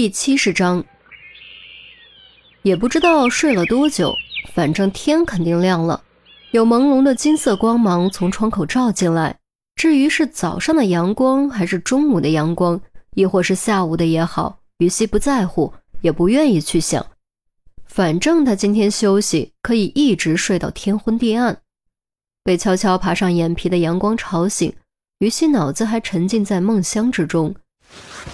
第七十章，也不知道睡了多久，反正天肯定亮了，有朦胧的金色光芒从窗口照进来。至于是早上的阳光，还是中午的阳光，亦或是下午的也好，于西不在乎，也不愿意去想。反正他今天休息，可以一直睡到天昏地暗。被悄悄爬上眼皮的阳光吵醒，于西脑子还沉浸在梦乡之中。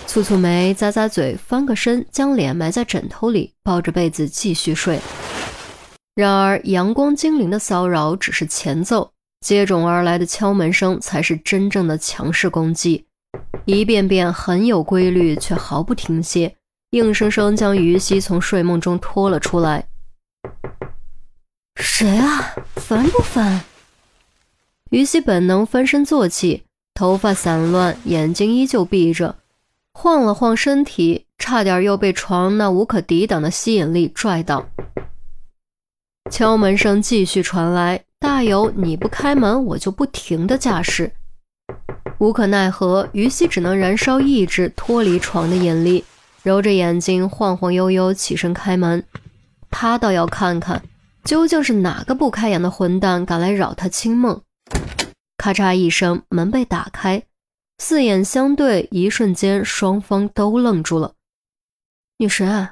蹙蹙眉，咂咂嘴，翻个身，将脸埋在枕头里，抱着被子继续睡。然而，阳光精灵的骚扰只是前奏，接踵而来的敲门声才是真正的强势攻击，一遍遍很有规律，却毫不停歇，硬生生将于西从睡梦中拖了出来。谁啊？烦不烦？于西本能翻身坐起。头发散乱，眼睛依旧闭着，晃了晃身体，差点又被床那无可抵挡的吸引力拽倒。敲门声继续传来，大有你不开门我就不停的架势。无可奈何，于西只能燃烧意志脱离床的引力，揉着眼睛晃晃悠悠起身开门。他倒要看看，究竟是哪个不开眼的混蛋敢来扰他清梦。咔嚓一声，门被打开，四眼相对，一瞬间，双方都愣住了。女神，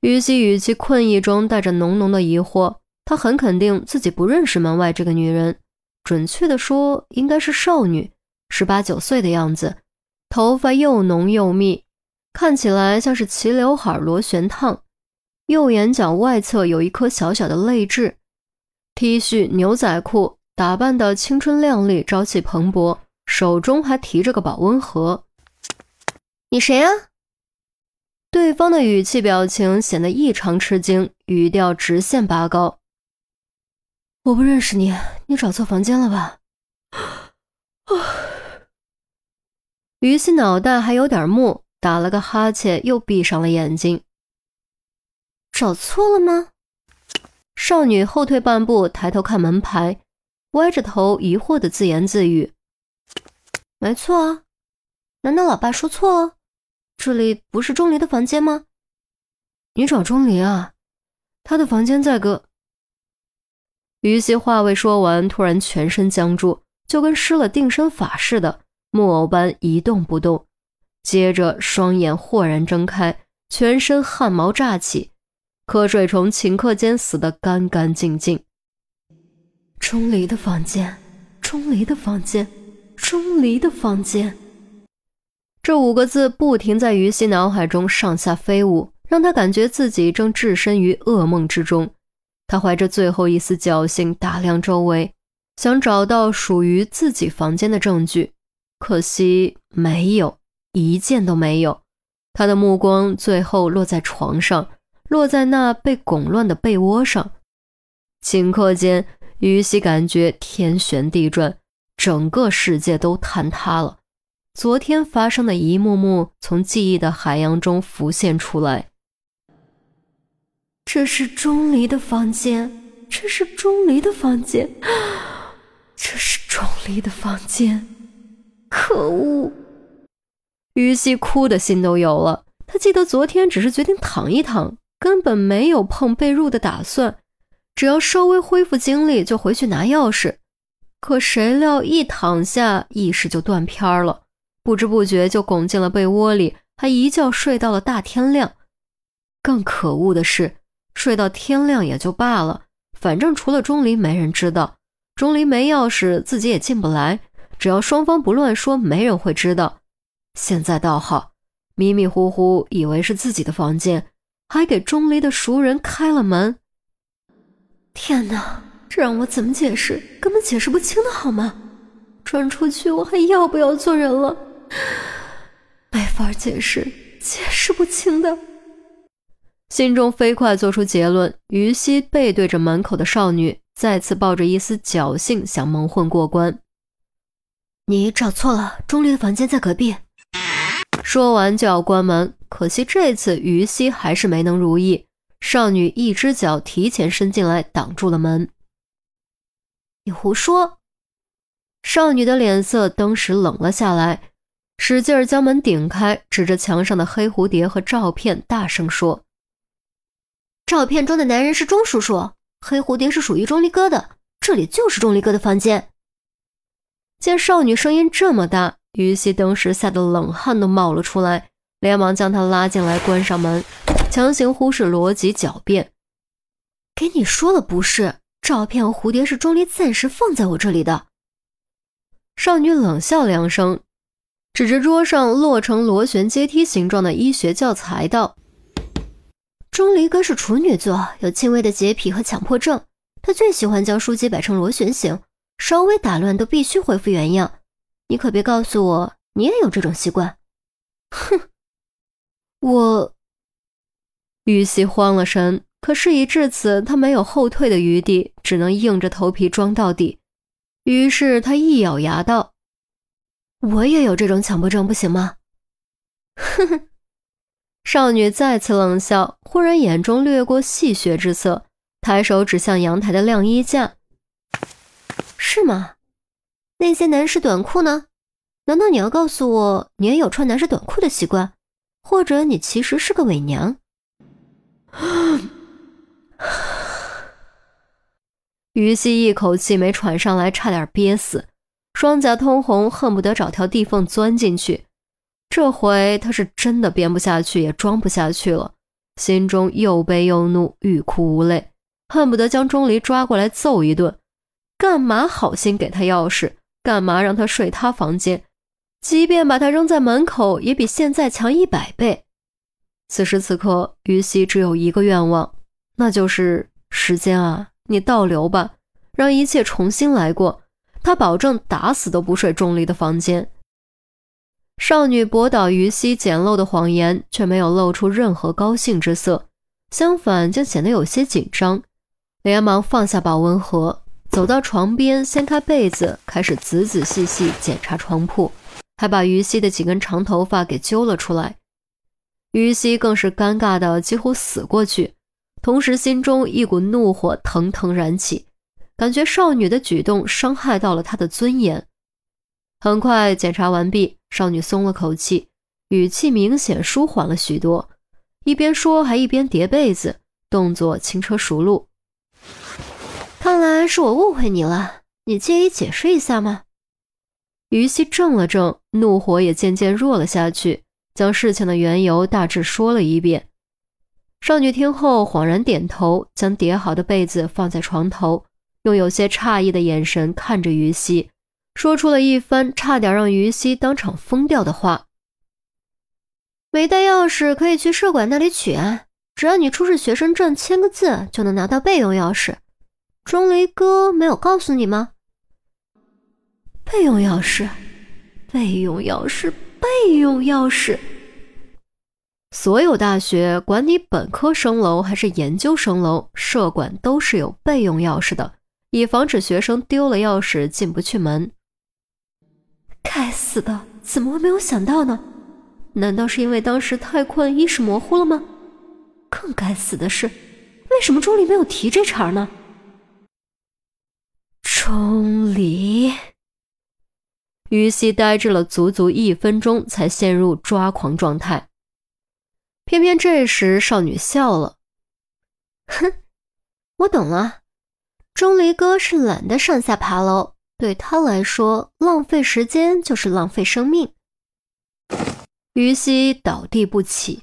于西语气困意中带着浓浓的疑惑，她很肯定自己不认识门外这个女人，准确的说，应该是少女，十八九岁的样子，头发又浓又密，看起来像是齐刘海螺旋烫，右眼角外侧有一颗小小的泪痣，T 恤牛仔裤。打扮的青春靓丽，朝气蓬勃，手中还提着个保温盒。你谁啊？对方的语气表情显得异常吃惊，语调直线拔高。我不认识你，你找错房间了吧？于西脑袋还有点木，打了个哈欠，又闭上了眼睛。找错了吗？少女后退半步，抬头看门牌。歪着头，疑惑的自言自语：“没错啊，难道老爸说错了？这里不是钟离的房间吗？你找钟离啊？他的房间在隔……”于西话未说完，突然全身僵住，就跟施了定身法似的，木偶般一动不动。接着双眼豁然睁开，全身汗毛炸起，瞌睡虫顷刻间死得干干净净。钟离的房间，钟离的房间，钟离的房间。这五个字不停在于西脑海中上下飞舞，让他感觉自己正置身于噩梦之中。他怀着最后一丝侥幸打量周围，想找到属于自己房间的证据，可惜没有一件都没有。他的目光最后落在床上，落在那被拱乱的被窝上，顷刻间。于西感觉天旋地转，整个世界都坍塌了。昨天发生的一幕幕从记忆的海洋中浮现出来。这是钟离的房间，这是钟离的房间，这是钟离的房间。可恶！于西哭的心都有了。他记得昨天只是决定躺一躺，根本没有碰被褥的打算。只要稍微恢复精力，就回去拿钥匙。可谁料一躺下，意识就断片了，不知不觉就拱进了被窝里，还一觉睡到了大天亮。更可恶的是，睡到天亮也就罢了，反正除了钟离没人知道，钟离没钥匙，自己也进不来。只要双方不乱说，没人会知道。现在倒好，迷迷糊糊以为是自己的房间，还给钟离的熟人开了门。天哪，让我怎么解释？根本解释不清的好吗？转出去我还要不要做人了？没法解释，解释不清的。心中飞快做出结论，于西背对着门口的少女，再次抱着一丝侥幸想蒙混过关。你找错了，钟离的房间在隔壁。说完就要关门，可惜这次于西还是没能如意。少女一只脚提前伸进来，挡住了门。你胡说！少女的脸色登时冷了下来。使劲儿将门顶开，指着墙上的黑蝴蝶和照片，大声说：“照片中的男人是钟叔叔，黑蝴蝶是属于钟离哥的，这里就是钟离哥的房间。”见少女声音这么大，于西当时吓得冷汗都冒了出来，连忙将她拉进来，关上门，强行忽视逻辑狡辩：“给你说了不是，照片和蝴蝶是钟离暂时放在我这里的。”少女冷笑两声。指着桌上落成螺旋阶梯形状的医学教材道：“钟离哥是处女座，有轻微的洁癖和强迫症。他最喜欢将书籍摆成螺旋形，稍微打乱都必须恢复原样。你可别告诉我你也有这种习惯。”哼，我。玉溪慌了神，可事已至此，他没有后退的余地，只能硬着头皮装到底。于是他一咬牙道。我也有这种强迫症，不行吗？哼哼，少女再次冷笑，忽然眼中掠过戏谑之色，抬手指向阳台的晾衣架：“是吗？那些男士短裤呢？难道你要告诉我你也有穿男士短裤的习惯？或者你其实是个伪娘？” 于西一口气没喘上来，差点憋死。双颊通红，恨不得找条地缝钻进去。这回他是真的编不下去，也装不下去了，心中又悲又怒，欲哭无泪，恨不得将钟离抓过来揍一顿。干嘛好心给他钥匙？干嘛让他睡他房间？即便把他扔在门口，也比现在强一百倍。此时此刻，于西只有一个愿望，那就是时间啊，你倒流吧，让一切重新来过。他保证打死都不睡钟离的房间。少女驳倒于西简陋的谎言，却没有露出任何高兴之色，相反，竟显得有些紧张。连忙放下保温盒，走到床边，掀开被子，开始仔仔细细检查床铺，还把于西的几根长头发给揪了出来。于西更是尴尬的几乎死过去，同时心中一股怒火腾腾燃起。感觉少女的举动伤害到了他的尊严。很快检查完毕，少女松了口气，语气明显舒缓了许多，一边说还一边叠被子，动作轻车熟路。看来是我误会你了，你介意解释一下吗？于西怔了怔，怒火也渐渐弱了下去，将事情的缘由大致说了一遍。少女听后恍然点头，将叠好的被子放在床头。用有些诧异的眼神看着于西，说出了一番差点让于西当场疯掉的话：“没带钥匙可以去社管那里取啊，只要你出示学生证签个字就能拿到备用钥匙。钟离哥没有告诉你吗？备用钥匙，备用钥匙，备用钥匙。所有大学，管你本科生楼还是研究生楼，舍管都是有备用钥匙的。”以防止学生丢了钥匙进不去门。该死的，怎么会没有想到呢？难道是因为当时太困，意识模糊了吗？更该死的是，为什么钟离没有提这茬呢？钟离，于西呆滞了足足一分钟，才陷入抓狂状态。偏偏这时，少女笑了：“哼，我懂了。”钟离哥是懒得上下爬楼，对他来说，浪费时间就是浪费生命。于西倒地不起。